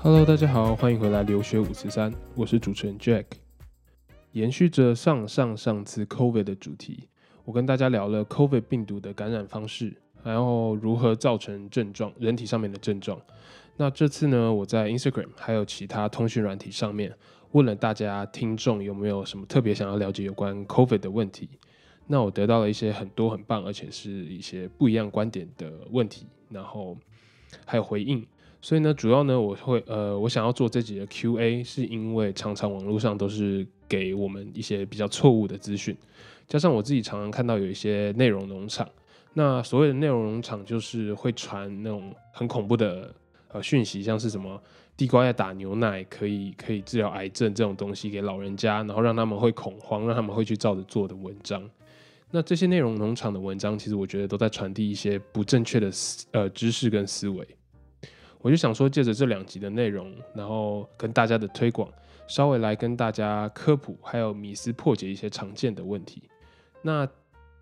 Hello，大家好，欢迎回来留学五四三，我是主持人 Jack。延续着上上上次 COVID 的主题，我跟大家聊了 COVID 病毒的感染方式，然后如何造成症状，人体上面的症状。那这次呢，我在 Instagram 还有其他通讯软体上面问了大家听众有没有什么特别想要了解有关 COVID 的问题。那我得到了一些很多很棒，而且是一些不一样观点的问题，然后还有回应。所以呢，主要呢，我会呃，我想要做这集的 Q&A，是因为常常网络上都是给我们一些比较错误的资讯，加上我自己常常看到有一些内容农场，那所谓的内容农场就是会传那种很恐怖的呃讯息，像是什么地瓜要打牛奶可以可以治疗癌症这种东西给老人家，然后让他们会恐慌，让他们会去照着做的文章。那这些内容农场的文章，其实我觉得都在传递一些不正确的思呃知识跟思维。我就想说，借着这两集的内容，然后跟大家的推广，稍微来跟大家科普，还有迷思破解一些常见的问题。那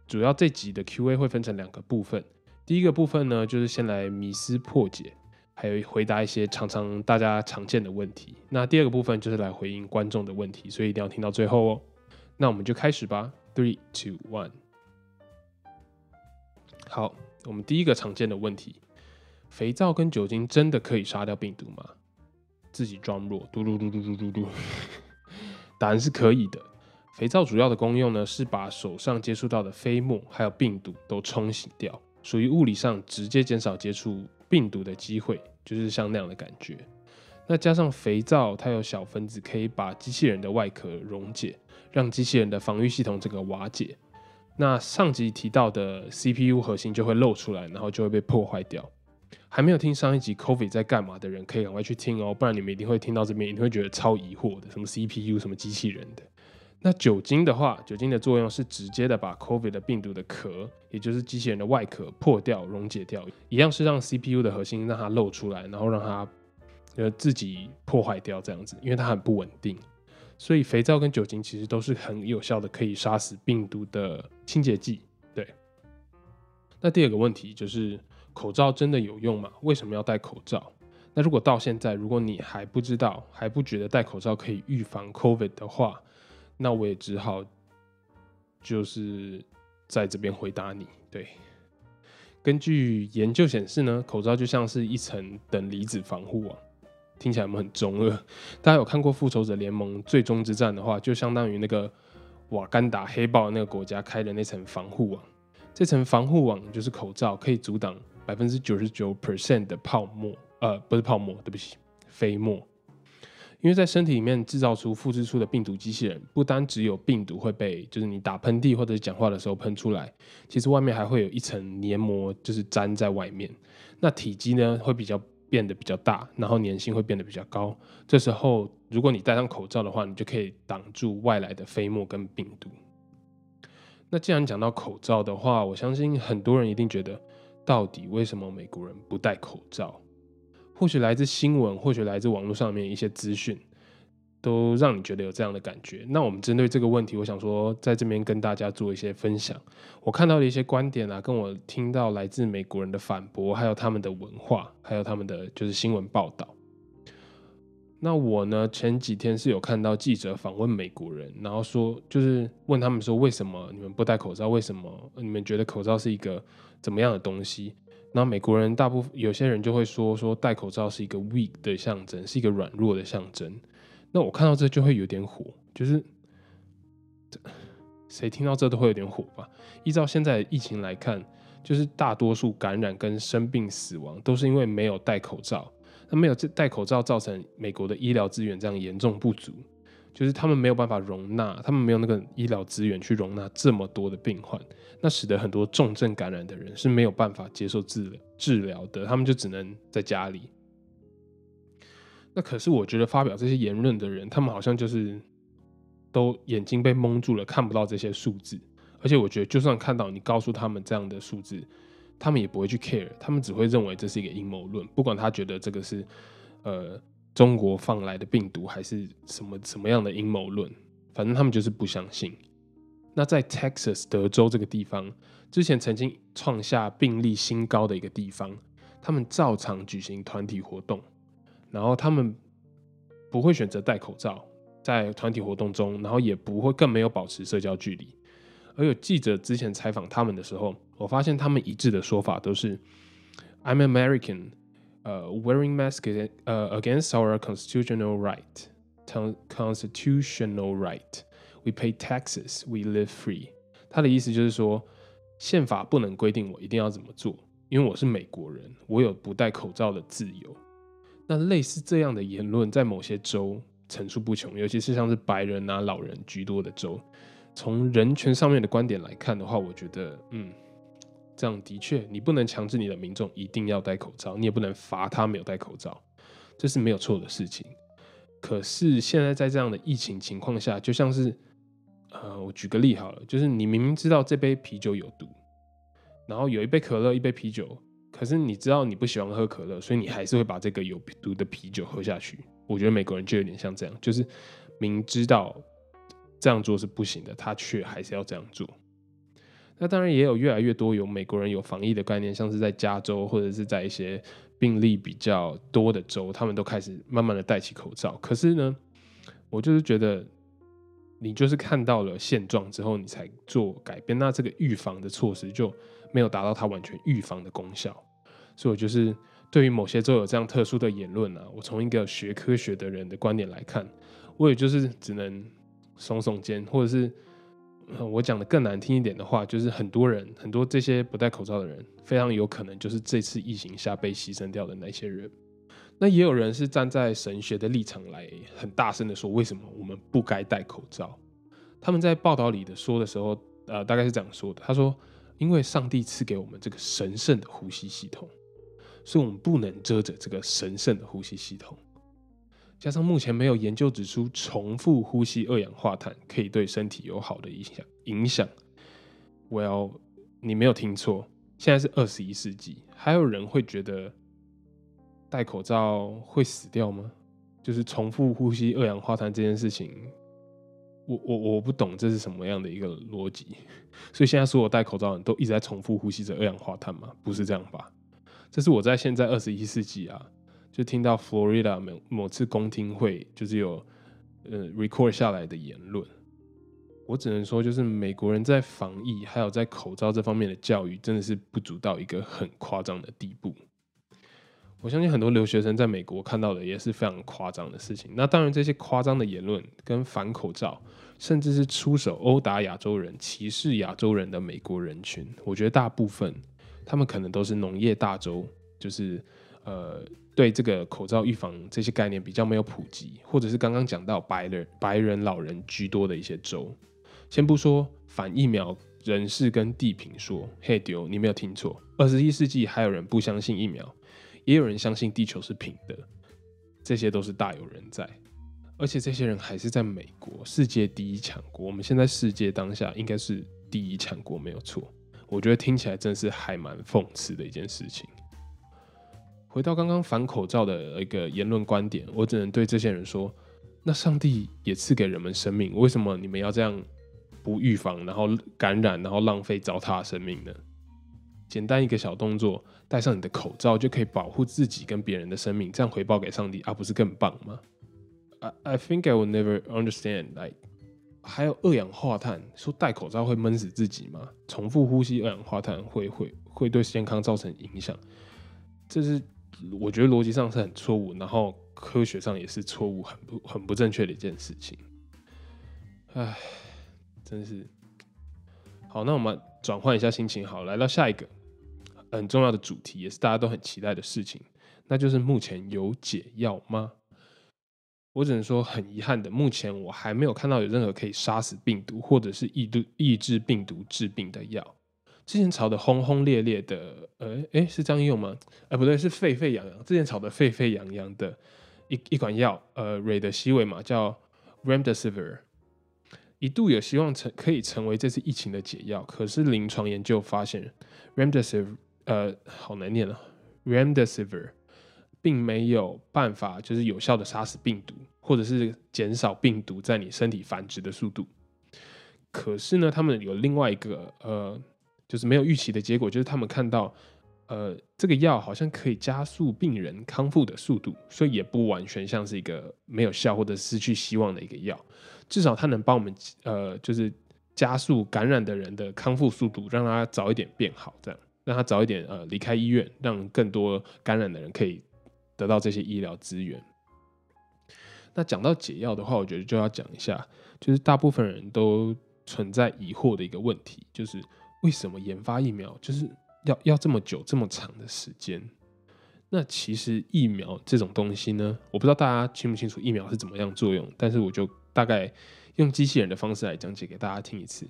主要这集的 Q&A 会分成两个部分，第一个部分呢，就是先来迷思破解，还有回答一些常常大家常见的问题。那第二个部分就是来回应观众的问题，所以一定要听到最后哦。那我们就开始吧，Three, two, one。好，我们第一个常见的问题。肥皂跟酒精真的可以杀掉病毒吗？自己装弱，嘟嘟嘟嘟嘟嘟嘟。答案是可以的。肥皂主要的功用呢，是把手上接触到的飞沫还有病毒都冲洗掉，属于物理上直接减少接触病毒的机会，就是像那样的感觉。那加上肥皂，它有小分子可以把机器人的外壳溶解，让机器人的防御系统这个瓦解。那上集提到的 CPU 核心就会露出来，然后就会被破坏掉。还没有听上一集 COVID 在干嘛的人，可以赶快去听哦，不然你们一定会听到这边，一定会觉得超疑惑的，什么 CPU 什么机器人的。那酒精的话，酒精的作用是直接的把 COVID 的病毒的壳，也就是机器人的外壳破掉、溶解掉，一样是让 CPU 的核心让它露出来，然后让它呃自己破坏掉这样子，因为它很不稳定。所以肥皂跟酒精其实都是很有效的，可以杀死病毒的清洁剂。对。那第二个问题就是。口罩真的有用吗？为什么要戴口罩？那如果到现在，如果你还不知道，还不觉得戴口罩可以预防 COVID 的话，那我也只好就是在这边回答你。对，根据研究显示呢，口罩就像是一层等离子防护网，听起来我们很中二。大家有看过《复仇者联盟：最终之战》的话，就相当于那个瓦干达黑豹那个国家开的那层防护网，这层防护网就是口罩，可以阻挡。百分之九十九 percent 的泡沫，呃，不是泡沫，对不起，飞沫。因为在身体里面制造出、复制出的病毒机器人，不单只有病毒会被，就是你打喷嚏或者讲话的时候喷出来，其实外面还会有一层黏膜，就是粘在外面。那体积呢，会比较变得比较大，然后粘性会变得比较高。这时候，如果你戴上口罩的话，你就可以挡住外来的飞沫跟病毒。那既然讲到口罩的话，我相信很多人一定觉得。到底为什么美国人不戴口罩？或许来自新闻，或许来自网络上面一些资讯，都让你觉得有这样的感觉。那我们针对这个问题，我想说在这边跟大家做一些分享。我看到的一些观点啊，跟我听到来自美国人的反驳，还有他们的文化，还有他们的就是新闻报道。那我呢，前几天是有看到记者访问美国人，然后说就是问他们说，为什么你们不戴口罩？为什么你们觉得口罩是一个？怎么样的东西？那美国人大部分有些人就会说说戴口罩是一个 weak 的象征，是一个软弱的象征。那我看到这就会有点火，就是谁听到这都会有点火吧？依照现在疫情来看，就是大多数感染跟生病死亡都是因为没有戴口罩。那没有戴口罩造成美国的医疗资源这样严重不足。就是他们没有办法容纳，他们没有那个医疗资源去容纳这么多的病患，那使得很多重症感染的人是没有办法接受治治疗的，他们就只能在家里。那可是我觉得发表这些言论的人，他们好像就是都眼睛被蒙住了，看不到这些数字。而且我觉得，就算看到你告诉他们这样的数字，他们也不会去 care，他们只会认为这是一个阴谋论，不管他觉得这个是呃。中国放来的病毒还是什么什么样的阴谋论？反正他们就是不相信。那在 Texas 德州这个地方，之前曾经创下病例新高的一个地方，他们照常举行团体活动，然后他们不会选择戴口罩在团体活动中，然后也不会更没有保持社交距离。而有记者之前采访他们的时候，我发现他们一致的说法都是 "I'm American, 呃、wearing mask 呃 against our constitutional right, constitutional right. We pay taxes, we live free." 他的意思就是说，宪法不能规定我一定要怎么做，因为我是美国人，我有不戴口罩的自由。那类似这样的言论，在某些州层出不穷，尤其是像是白人啊、老人居多的州。从人权上面的观点来看的话，我觉得，嗯，这样的确，你不能强制你的民众一定要戴口罩，你也不能罚他没有戴口罩，这是没有错的事情。可是现在在这样的疫情情况下，就像是，呃，我举个例好了，就是你明明知道这杯啤酒有毒，然后有一杯可乐，一杯啤酒，可是你知道你不喜欢喝可乐，所以你还是会把这个有毒的啤酒喝下去。我觉得美国人就有点像这样，就是明知道。这样做是不行的，他却还是要这样做。那当然也有越来越多有美国人有防疫的概念，像是在加州或者是在一些病例比较多的州，他们都开始慢慢的戴起口罩。可是呢，我就是觉得你就是看到了现状之后，你才做改变，那这个预防的措施就没有达到它完全预防的功效。所以，我就是对于某些州有这样特殊的言论啊，我从一个学科学的人的观点来看，我也就是只能。耸耸肩，或者是我讲的更难听一点的话，就是很多人，很多这些不戴口罩的人，非常有可能就是这次疫情下被牺牲掉的那些人。那也有人是站在神学的立场来很大声的说，为什么我们不该戴口罩？他们在报道里的说的时候，呃，大概是这样说的：他说，因为上帝赐给我们这个神圣的呼吸系统，所以我们不能遮着这个神圣的呼吸系统。加上目前没有研究指出重复呼吸二氧化碳可以对身体有好的影响影响。Well，你没有听错，现在是二十一世纪，还有人会觉得戴口罩会死掉吗？就是重复呼吸二氧化碳这件事情，我我我不懂这是什么样的一个逻辑。所以现在所有戴口罩的人都一直在重复呼吸着二氧化碳吗？不是这样吧？这是我在现在二十一世纪啊。就听到 Florida 某某次公听会，就是有呃 record 下来的言论，我只能说，就是美国人在防疫还有在口罩这方面的教育，真的是不足到一个很夸张的地步。我相信很多留学生在美国看到的也是非常夸张的事情。那当然，这些夸张的言论跟反口罩，甚至是出手殴打亚洲人、歧视亚洲人的美国人群，我觉得大部分他们可能都是农业大州，就是呃。对这个口罩预防这些概念比较没有普及，或者是刚刚讲到白人、白人老人居多的一些州，先不说反疫苗人士跟地平说，嘿丢，你没有听错，二十一世纪还有人不相信疫苗，也有人相信地球是平的，这些都是大有人在，而且这些人还是在美国，世界第一强国，我们现在世界当下应该是第一强国没有错，我觉得听起来真是还蛮讽刺的一件事情。回到刚刚反口罩的一个言论观点，我只能对这些人说：那上帝也赐给人们生命，为什么你们要这样不预防，然后感染，然后浪费糟蹋生命呢？简单一个小动作，戴上你的口罩就可以保护自己跟别人的生命，这样回报给上帝，而不是更棒吗？I I think I will never understand. Like，还有二氧化碳，说戴口罩会闷死自己吗？重复呼吸二氧化碳会会会对健康造成影响？这是。我觉得逻辑上是很错误，然后科学上也是错误，很不很不正确的一件事情。唉，真是好。那我们转换一下心情，好，来到下一个很重要的主题，也是大家都很期待的事情，那就是目前有解药吗？我只能说很遗憾的，目前我还没有看到有任何可以杀死病毒或者是抑制抑制病毒治病的药。之前炒的轰轰烈烈的，呃，哎，是这样用吗？哎，不对，是沸沸扬扬。之前炒的沸沸扬扬的一一款药，呃，瑞德西韦嘛，叫 Remdesivir，一度有希望成可以成为这次疫情的解药。可是临床研究发现，Remdesivir，呃，好难念啊，Remdesivir，并没有办法就是有效的杀死病毒，或者是减少病毒在你身体繁殖的速度。可是呢，他们有另外一个，呃。就是没有预期的结果，就是他们看到呃，这个药好像可以加速病人康复的速度，所以也不完全像是一个没有效或者失去希望的一个药。至少它能帮我们呃，就是加速感染的人的康复速度，让他早一点变好，这样让他早一点呃离开医院，让更多感染的人可以得到这些医疗资源。那讲到解药的话，我觉得就要讲一下，就是大部分人都存在疑惑的一个问题，就是为什么研发疫苗就是要要这么久这么长的时间？那其实疫苗这种东西呢，我不知道大家清不清楚疫苗是怎么样作用，但是我就大概用机器人的方式来讲解给大家听一次，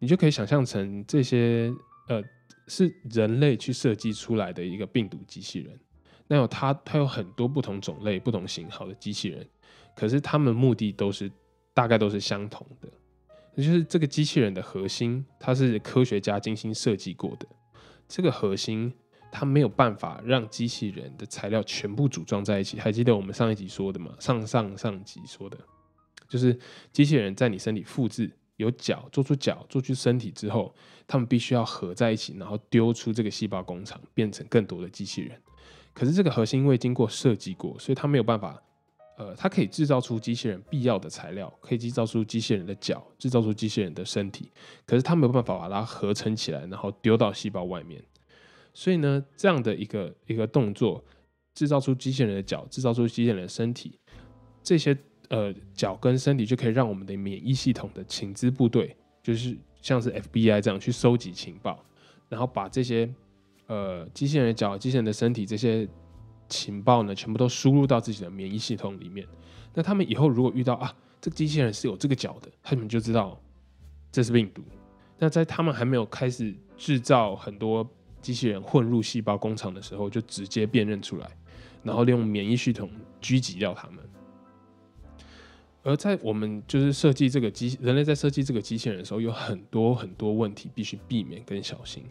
你就可以想象成这些呃是人类去设计出来的一个病毒机器人，那有它它有很多不同种类、不同型号的机器人。可是它们目的都是大概都是相同的，也就是这个机器人的核心，它是科学家精心设计过的。这个核心它没有办法让机器人的材料全部组装在一起。还记得我们上一集说的吗？上上上集说的，就是机器人在你身体复制有脚做出脚做出身体之后，他们必须要合在一起，然后丢出这个细胞工厂，变成更多的机器人。可是这个核心因为经过设计过，所以它没有办法。呃，它可以制造出机器人必要的材料，可以制造出机器人的脚，制造出机器人的身体。可是它没有办法把它合成起来，然后丢到细胞外面。所以呢，这样的一个一个动作，制造出机器人的脚，制造出机器人的身体，这些呃脚跟身体就可以让我们的免疫系统的情资部队，就是像是 FBI 这样去收集情报，然后把这些呃机器人的脚、机器人的身体这些。情报呢，全部都输入到自己的免疫系统里面。那他们以后如果遇到啊，这个机器人是有这个角的，他们就知道这是病毒。那在他们还没有开始制造很多机器人混入细胞工厂的时候，就直接辨认出来，然后利用免疫系统狙击掉他们。而在我们就是设计这个机人类在设计这个机器人的时候，有很多很多问题必须避免跟小心，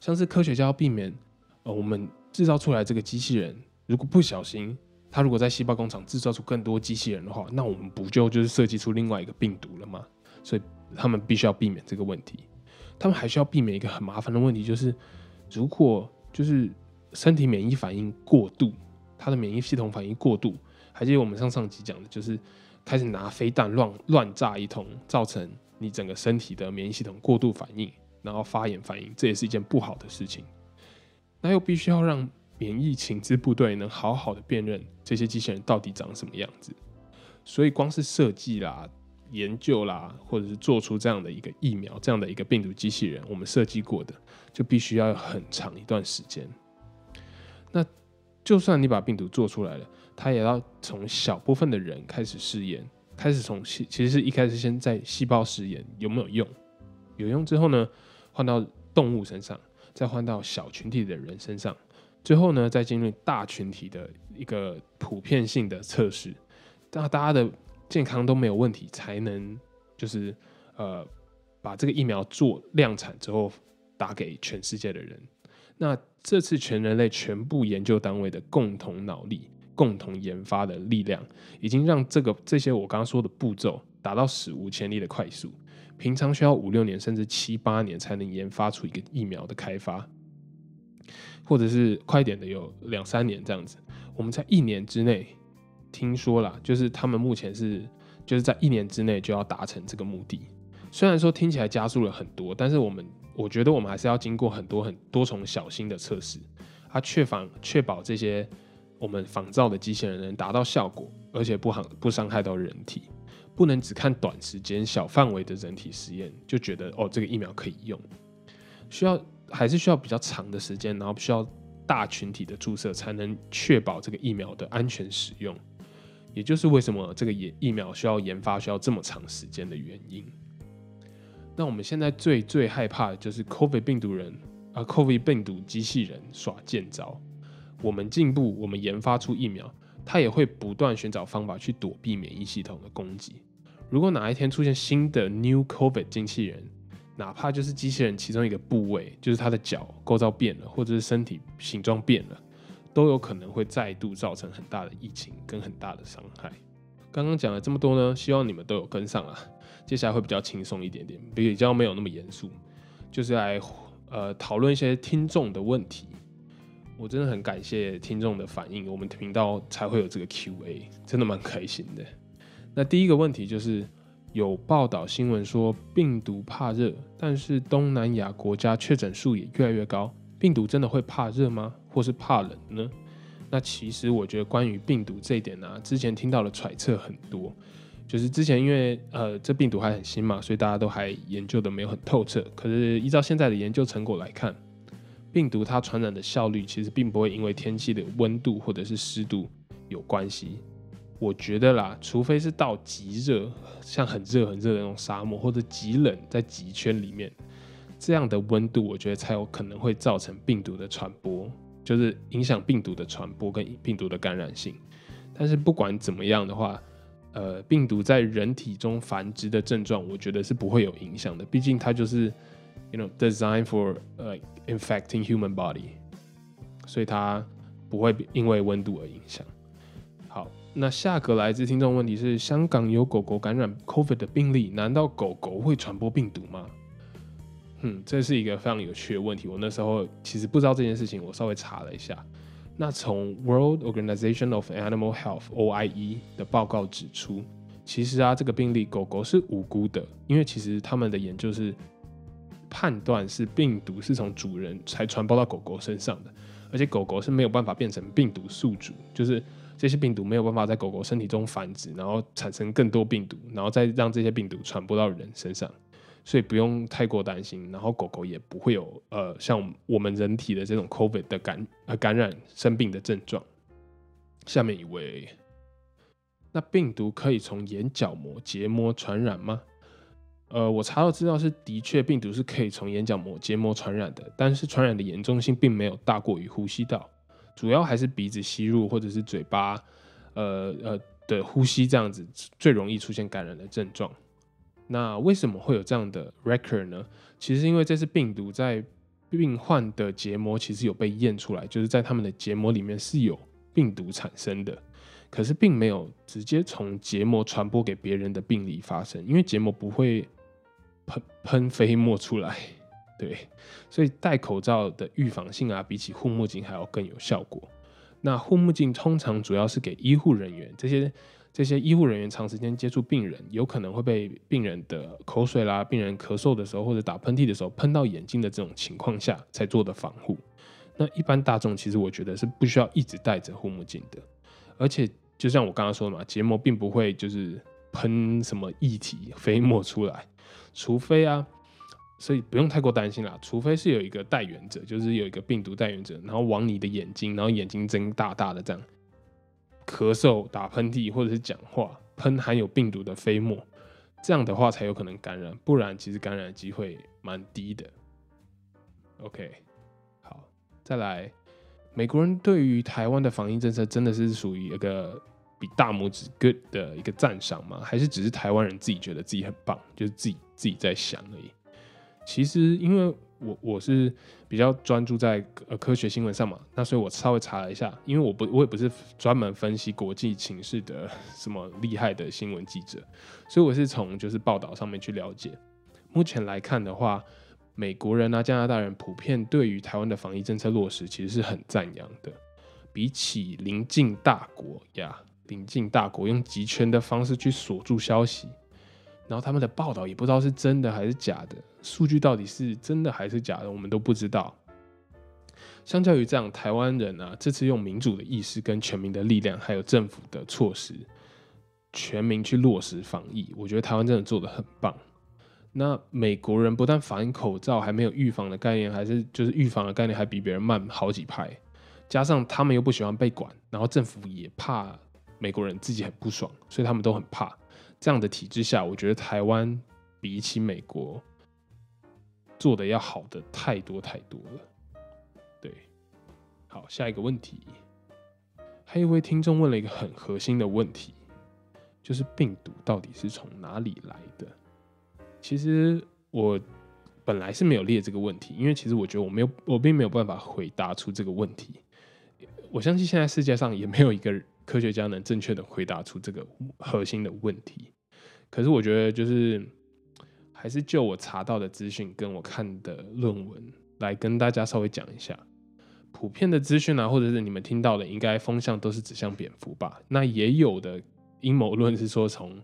像是科学家要避免呃我们制造出来这个机器人。如果不小心，他如果在细胞工厂制造出更多机器人的话，那我们不就就是设计出另外一个病毒了吗？所以他们必须要避免这个问题。他们还需要避免一个很麻烦的问题，就是如果就是身体免疫反应过度，他的免疫系统反应过度，还记得我们上上集讲的，就是开始拿飞弹乱乱炸一通，造成你整个身体的免疫系统过度反应，然后发炎反应，这也是一件不好的事情。那又必须要让。免疫情资部队能好好的辨认这些机器人到底长什么样子，所以光是设计啦、研究啦，或者是做出这样的一个疫苗、这样的一个病毒机器人，我们设计过的，就必须要很长一段时间。那就算你把病毒做出来了，它也要从小部分的人开始试验，开始从细，其实是一开始先在细胞试验有没有用，有用之后呢，换到动物身上，再换到小群体的人身上。最后呢，再进入大群体的一个普遍性的测试，那大家的健康都没有问题，才能就是呃把这个疫苗做量产之后打给全世界的人。那这次全人类全部研究单位的共同脑力、共同研发的力量，已经让这个这些我刚刚说的步骤达到史无前例的快速。平常需要五六年甚至七八年才能研发出一个疫苗的开发。或者是快点的有两三年这样子，我们在一年之内听说了，就是他们目前是就是在一年之内就要达成这个目的。虽然说听起来加速了很多，但是我们我觉得我们还是要经过很多很多重小心的测试，它确防确保这些我们仿造的机器人能达到效果，而且不伤不伤害到人体，不能只看短时间小范围的人体实验就觉得哦这个疫苗可以用，需要。还是需要比较长的时间，然后需要大群体的注射，才能确保这个疫苗的安全使用。也就是为什么这个疫疫苗需要研发需要这么长时间的原因。那我们现在最最害怕的就是 COVID 病毒人啊，COVID 病毒机器人耍贱招。我们进步，我们研发出疫苗，它也会不断寻找方法去躲避免疫系统的攻击。如果哪一天出现新的 New COVID 机器人，哪怕就是机器人其中一个部位，就是它的脚构造变了，或者是身体形状变了，都有可能会再度造成很大的疫情跟很大的伤害。刚刚讲了这么多呢，希望你们都有跟上啊。接下来会比较轻松一点点，比较没有那么严肃，就是来呃讨论一些听众的问题。我真的很感谢听众的反应，我们频道才会有这个 Q&A，真的蛮开心的。那第一个问题就是有报道新闻说病毒怕热，但是东南亚国家确诊数也越来越高，病毒真的会怕热吗？或是怕冷呢？那其实我觉得关于病毒这一点呢，之前听到的揣测很多，就是之前因为呃这病毒还很新嘛，所以大家都还研究的没有很透彻。可是依照现在的研究成果来看，病毒它传染的效率其实并不会因为天气的温度或者是湿度有关系。我觉得啦，除非是到极热，像很热很热的那种沙漠，或者极冷在极圈里面这样的温度，我觉得才有可能会造成病毒的传播。就是影响病毒的传播跟病毒的感染性，但是不管怎么样的话，呃，病毒在人体中繁殖的症状，我觉得是不会有影响的。毕竟它就是，you know, designed for 呃 infecting human body，所以它不会因为温度而影响。好，那下个来自听众问题是：香港有狗狗感染 COVID 的病例，难道狗狗会传播病毒吗？嗯，这是一个非常有趣的问题。我那时候其实不知道这件事情，我稍微查了一下。那从 World Organization of Animal Health (OIE) 的报告指出，其实啊，这个病例狗狗是无辜的，因为其实他们的研究是判断是病毒是从主人才传播到狗狗身上的，而且狗狗是没有办法变成病毒宿主，就是这些病毒没有办法在狗狗身体中繁殖，然后产生更多病毒，然后再让这些病毒传播到人身上。所以不用太过担心，然后狗狗也不会有呃像我们人体的这种 COVID 的感呃感染生病的症状。下面一位，那病毒可以从眼角膜结膜传染吗？呃，我查到资料是的确病毒是可以从眼角膜结膜传染的，但是传染的严重性并没有大过于呼吸道，主要还是鼻子吸入或者是嘴巴呃呃的呼吸这样子最容易出现感染的症状。那为什么会有这样的 record 呢？其实因为这次病毒在病患的结膜其实有被验出来，就是在他们的结膜里面是有病毒产生的，可是并没有直接从结膜传播给别人的病例发生，因为结膜不会喷喷飞沫出来，对，所以戴口罩的预防性啊，比起护目镜还要更有效果。那护目镜通常主要是给医护人员这些。这些医护人员长时间接触病人，有可能会被病人的口水啦、病人咳嗽的时候或者打喷嚏的时候喷到眼睛的这种情况下才做的防护。那一般大众其实我觉得是不需要一直戴着护目镜的。而且就像我刚刚说的嘛，结膜并不会就是喷什么液体飞沫出来，除非啊，所以不用太过担心啦。除非是有一个带源者，就是有一个病毒带源者，然后往你的眼睛，然后眼睛睁大大的这样。咳嗽、打喷嚏或者是讲话喷含有病毒的飞沫，这样的话才有可能感染，不然其实感染机会蛮低的。OK，好，再来，美国人对于台湾的防疫政策真的是属于一个比大拇指 good 的一个赞赏吗？还是只是台湾人自己觉得自己很棒，就是自己自己在想而已？其实因为。我我是比较专注在呃科学新闻上嘛，那所以我稍微查了一下，因为我不我也不是专门分析国际情势的什么厉害的新闻记者，所以我是从就是报道上面去了解。目前来看的话，美国人啊、加拿大人普遍对于台湾的防疫政策落实其实是很赞扬的，比起邻近大国呀，邻近大国用集权的方式去锁住消息。然后他们的报道也不知道是真的还是假的，数据到底是真的还是假的，我们都不知道。相较于这样，台湾人啊，这次用民主的意识、跟全民的力量，还有政府的措施，全民去落实防疫，我觉得台湾真的做的很棒。那美国人不但防口罩还没有预防的概念，还是就是预防的概念还比别人慢好几拍，加上他们又不喜欢被管，然后政府也怕美国人自己很不爽，所以他们都很怕。这样的体制下，我觉得台湾比起美国做的要好的太多太多了。对，好，下一个问题，还有一位听众问了一个很核心的问题，就是病毒到底是从哪里来的？其实我本来是没有列这个问题，因为其实我觉得我没有，我并没有办法回答出这个问题。我相信现在世界上也没有一个。科学家能正确的回答出这个核心的问题，可是我觉得就是还是就我查到的资讯跟我看的论文来跟大家稍微讲一下，普遍的资讯啊，或者是你们听到的，应该风向都是指向蝙蝠吧？那也有的阴谋论是说从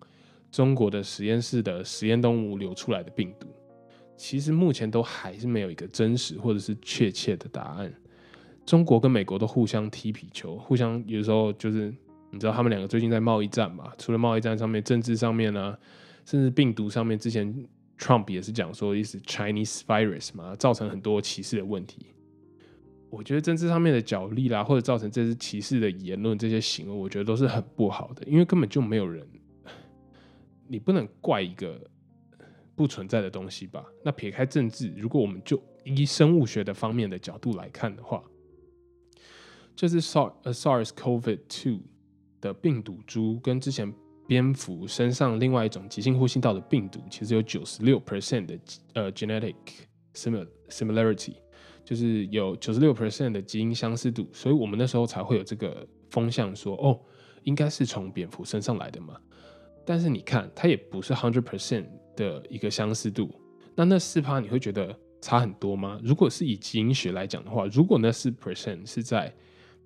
中国的实验室的实验动物流出来的病毒。其实目前都还是没有一个真实或者是确切的答案。中国跟美国都互相踢皮球，互相有时候就是你知道他们两个最近在贸易战嘛？除了贸易战上面，政治上面呢，甚至病毒上面，之前 Trump 也是讲说意思 Chinese virus 嘛，造成很多歧视的问题。我觉得政治上面的角力啦，或者造成这些歧视的言论这些行为，我觉得都是很不好的，因为根本就没有人，你不能怪一个。不存在的东西吧。那撇开政治，如果我们就以生物学的方面的角度来看的话，这是 SARS SARS-CoV-2 的病毒株跟之前蝙蝠身上另外一种急性呼吸道的病毒，其实有九十六 percent 的呃 genetic similarity，就是有九十六 percent 的基因相似度，所以我们那时候才会有这个风向说，哦，应该是从蝙蝠身上来的嘛。但是你看，它也不是 hundred percent。的一个相似度，那那四趴你会觉得差很多吗？如果是以基因学来讲的话，如果那四 percent 是在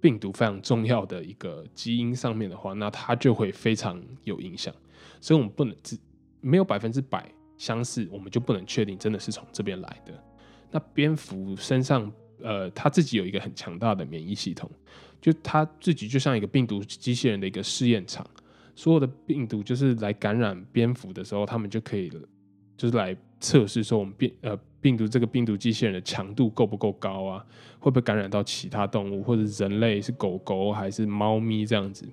病毒非常重要的一个基因上面的话，那它就会非常有影响。所以，我们不能只没有百分之百相似，我们就不能确定真的是从这边来的。那蝙蝠身上，呃，它自己有一个很强大的免疫系统，就它自己就像一个病毒机器人的一个试验场。所有的病毒就是来感染蝙蝠的时候，他们就可以，就是来测试说我们变呃病毒这个病毒机器人的强度够不够高啊？会不会感染到其他动物或者人类？是狗狗还是猫咪这样子？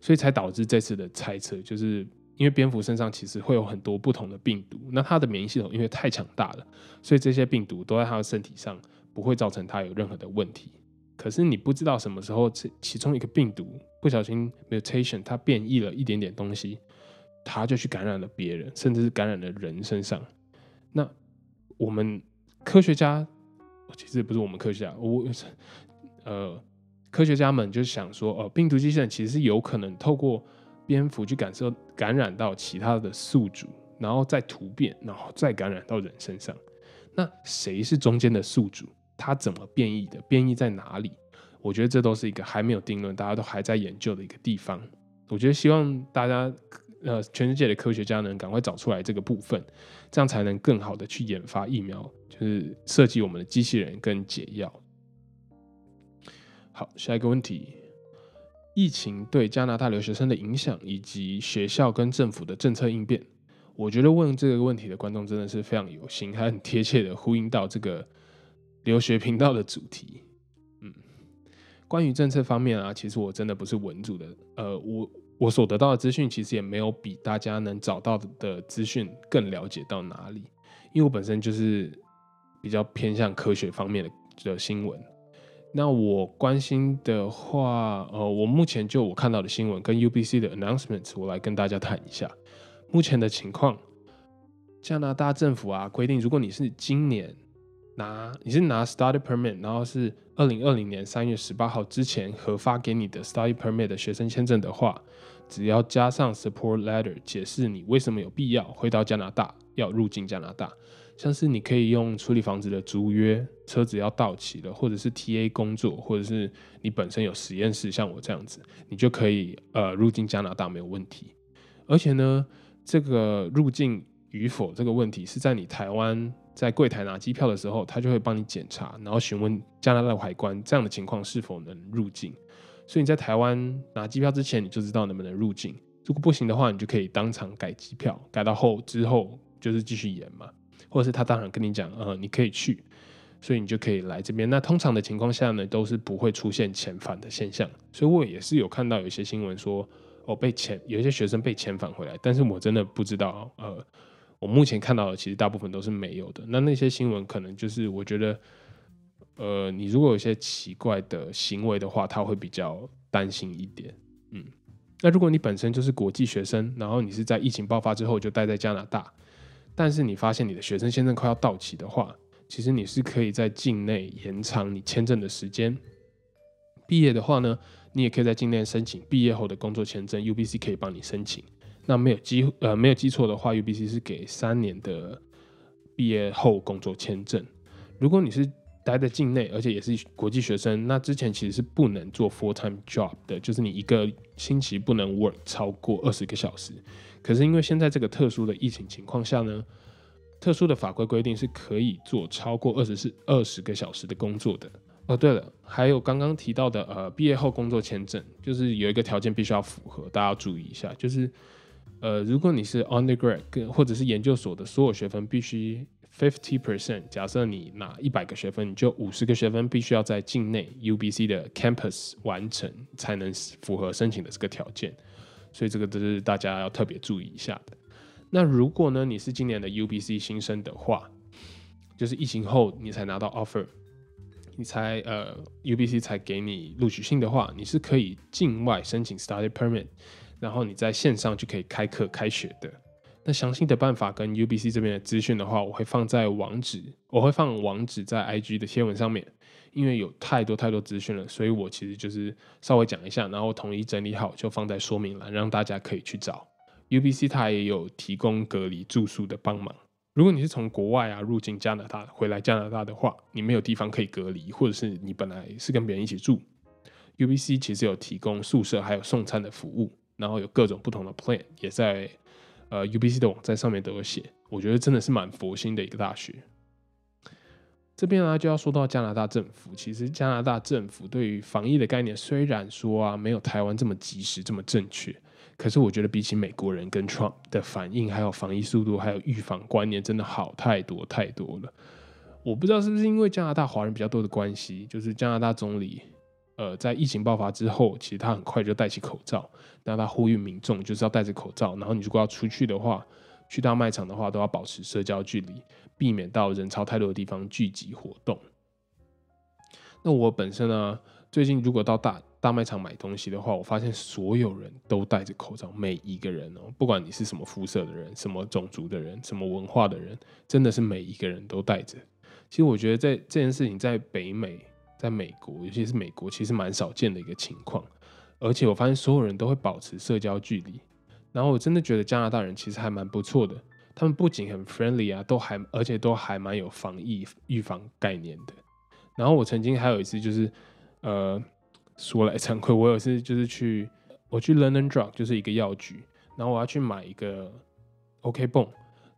所以才导致这次的猜测，就是因为蝙蝠身上其实会有很多不同的病毒，那它的免疫系统因为太强大了，所以这些病毒都在它的身体上不会造成它有任何的问题。可是你不知道什么时候这其中一个病毒不小心 mutation，它变异了一点点东西，它就去感染了别人，甚至是感染了人身上。那我们科学家其实不是我们科学家，我呃科学家们就想说，哦，病毒机器人其实是有可能透过蝙蝠去感受感染到其他的宿主，然后再突变，然后再感染到人身上。那谁是中间的宿主？它怎么变异的？变异在哪里？我觉得这都是一个还没有定论，大家都还在研究的一个地方。我觉得希望大家，呃，全世界的科学家能赶快找出来这个部分，这样才能更好的去研发疫苗，就是设计我们的机器人跟解药。好，下一个问题：疫情对加拿大留学生的影响，以及学校跟政府的政策应变。我觉得问这个问题的观众真的是非常有心，还很贴切的呼应到这个。留学频道的主题，嗯，关于政策方面啊，其实我真的不是文组的，呃，我我所得到的资讯其实也没有比大家能找到的资讯更了解到哪里，因为我本身就是比较偏向科学方面的的新闻。那我关心的话，呃，我目前就我看到的新闻跟 UBC 的 announcements，我来跟大家谈一下目前的情况。加拿大政府啊规定，如果你是今年拿你是拿 study permit，然后是二零二零年三月十八号之前核发给你的 study permit 的学生签证的话，只要加上 support letter 解释你为什么有必要回到加拿大，要入境加拿大，像是你可以用处理房子的租约，车子要到期了，或者是 TA 工作，或者是你本身有实验室，像我这样子，你就可以呃入境加拿大没有问题。而且呢，这个入境与否这个问题是在你台湾。在柜台拿机票的时候，他就会帮你检查，然后询问加拿大海关这样的情况是否能入境。所以你在台湾拿机票之前，你就知道能不能入境。如果不行的话，你就可以当场改机票，改到后之后就是继续延嘛，或者是他当然跟你讲，呃，你可以去，所以你就可以来这边。那通常的情况下呢，都是不会出现遣返的现象。所以我也是有看到有一些新闻说，哦，被遣有一些学生被遣返回来，但是我真的不知道，呃。我目前看到的，其实大部分都是没有的。那那些新闻可能就是，我觉得，呃，你如果有些奇怪的行为的话，他会比较担心一点。嗯，那如果你本身就是国际学生，然后你是在疫情爆发之后就待在加拿大，但是你发现你的学生签证快要到期的话，其实你是可以在境内延长你签证的时间。毕业的话呢，你也可以在境内申请毕业后的工作签证，UBC 可以帮你申请。那没有记呃没有记错的话，UBC 是给三年的毕业后工作签证。如果你是待在境内，而且也是国际学生，那之前其实是不能做 full time job 的，就是你一个星期不能 work 超过二十个小时。可是因为现在这个特殊的疫情情况下呢，特殊的法规规定是可以做超过二十四二十个小时的工作的。哦，对了，还有刚刚提到的呃，毕业后工作签证，就是有一个条件必须要符合，大家要注意一下，就是呃，如果你是 undergrad 或者是研究所的所有学分必须 fifty percent，假设你拿一百个学分，你就五十个学分必须要在境内 UBC 的 campus 完成，才能符合申请的这个条件。所以这个都是大家要特别注意一下的。那如果呢，你是今年的 UBC 新生的话，就是疫情后你才拿到 offer，你才呃 UBC 才给你录取信的话，你是可以境外申请 study permit，然后你在线上就可以开课开学的。那详细的办法跟 UBC 这边的资讯的话，我会放在网址，我会放网址在 IG 的贴文上面。因为有太多太多资讯了，所以我其实就是稍微讲一下，然后统一整理好就放在说明栏，让大家可以去找。UBC 它也有提供隔离住宿的帮忙。如果你是从国外啊入境加拿大回来加拿大的话，你没有地方可以隔离，或者是你本来是跟别人一起住，UBC 其实有提供宿舍还有送餐的服务，然后有各种不同的 plan，也在呃 UBC 的网站上面都有写。我觉得真的是蛮佛心的一个大学。这边呢就要说到加拿大政府，其实加拿大政府对于防疫的概念，虽然说啊没有台湾这么及时、这么正确，可是我觉得比起美国人跟 Trump 的反应，还有防疫速度，还有预防观念，真的好太多太多了。我不知道是不是因为加拿大华人比较多的关系，就是加拿大总理，呃，在疫情爆发之后，其实他很快就戴起口罩，那他呼吁民众就是要戴着口罩，然后你如果要出去的话。去到卖场的话，都要保持社交距离，避免到人潮太多的地方聚集活动。那我本身呢，最近如果到大大卖场买东西的话，我发现所有人都戴着口罩，每一个人哦，不管你是什么肤色的人、什么种族的人、什么文化的人，真的是每一个人都戴着。其实我觉得在这件事情在北美，在美国，尤其是美国，其实蛮少见的一个情况。而且我发现所有人都会保持社交距离。然后我真的觉得加拿大人其实还蛮不错的，他们不仅很 friendly 啊，都还而且都还蛮有防疫预防概念的。然后我曾经还有一次就是，呃，说来惭愧，我有一次就是去我去 London Drug 就是一个药局，然后我要去买一个 OK 泵，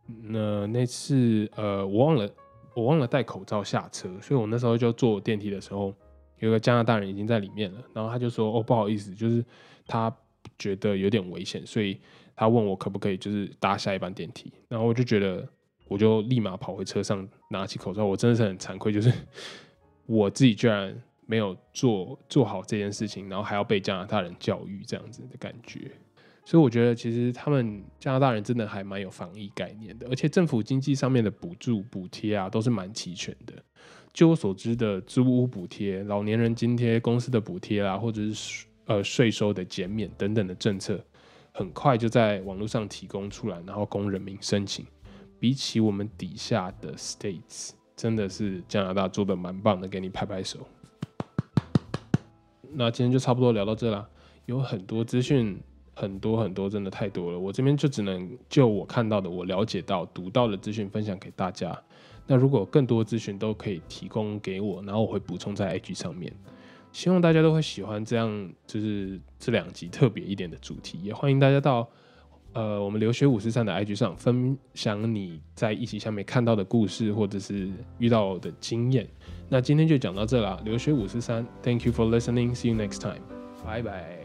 那那次呃我忘了我忘了戴口罩下车，所以我那时候就坐电梯的时候，有个加拿大人已经在里面了，然后他就说哦不好意思，就是他。觉得有点危险，所以他问我可不可以就是搭下一班电梯，然后我就觉得我就立马跑回车上拿起口罩，我真的是很惭愧，就是我自己居然没有做做好这件事情，然后还要被加拿大人教育这样子的感觉，所以我觉得其实他们加拿大人真的还蛮有防疫概念的，而且政府经济上面的补助补贴啊都是蛮齐全的，据我所知的租屋补贴、老年人津贴、公司的补贴啊，或者是。呃，税收的减免等等的政策，很快就在网络上提供出来，然后供人民申请。比起我们底下的 states，真的是加拿大做的蛮棒的，给你拍拍手。那今天就差不多聊到这啦，有很多资讯，很多很多，真的太多了。我这边就只能就我看到的、我了解到、读到的资讯分享给大家。那如果更多资讯都可以提供给我，然后我会补充在 IG 上面。希望大家都会喜欢这样，就是这两集特别一点的主题。也欢迎大家到呃我们留学五四三的 IG 上分享你在一起下面看到的故事，或者是遇到的经验。那今天就讲到这啦，留学五四三，Thank you for listening，See you next time，拜拜。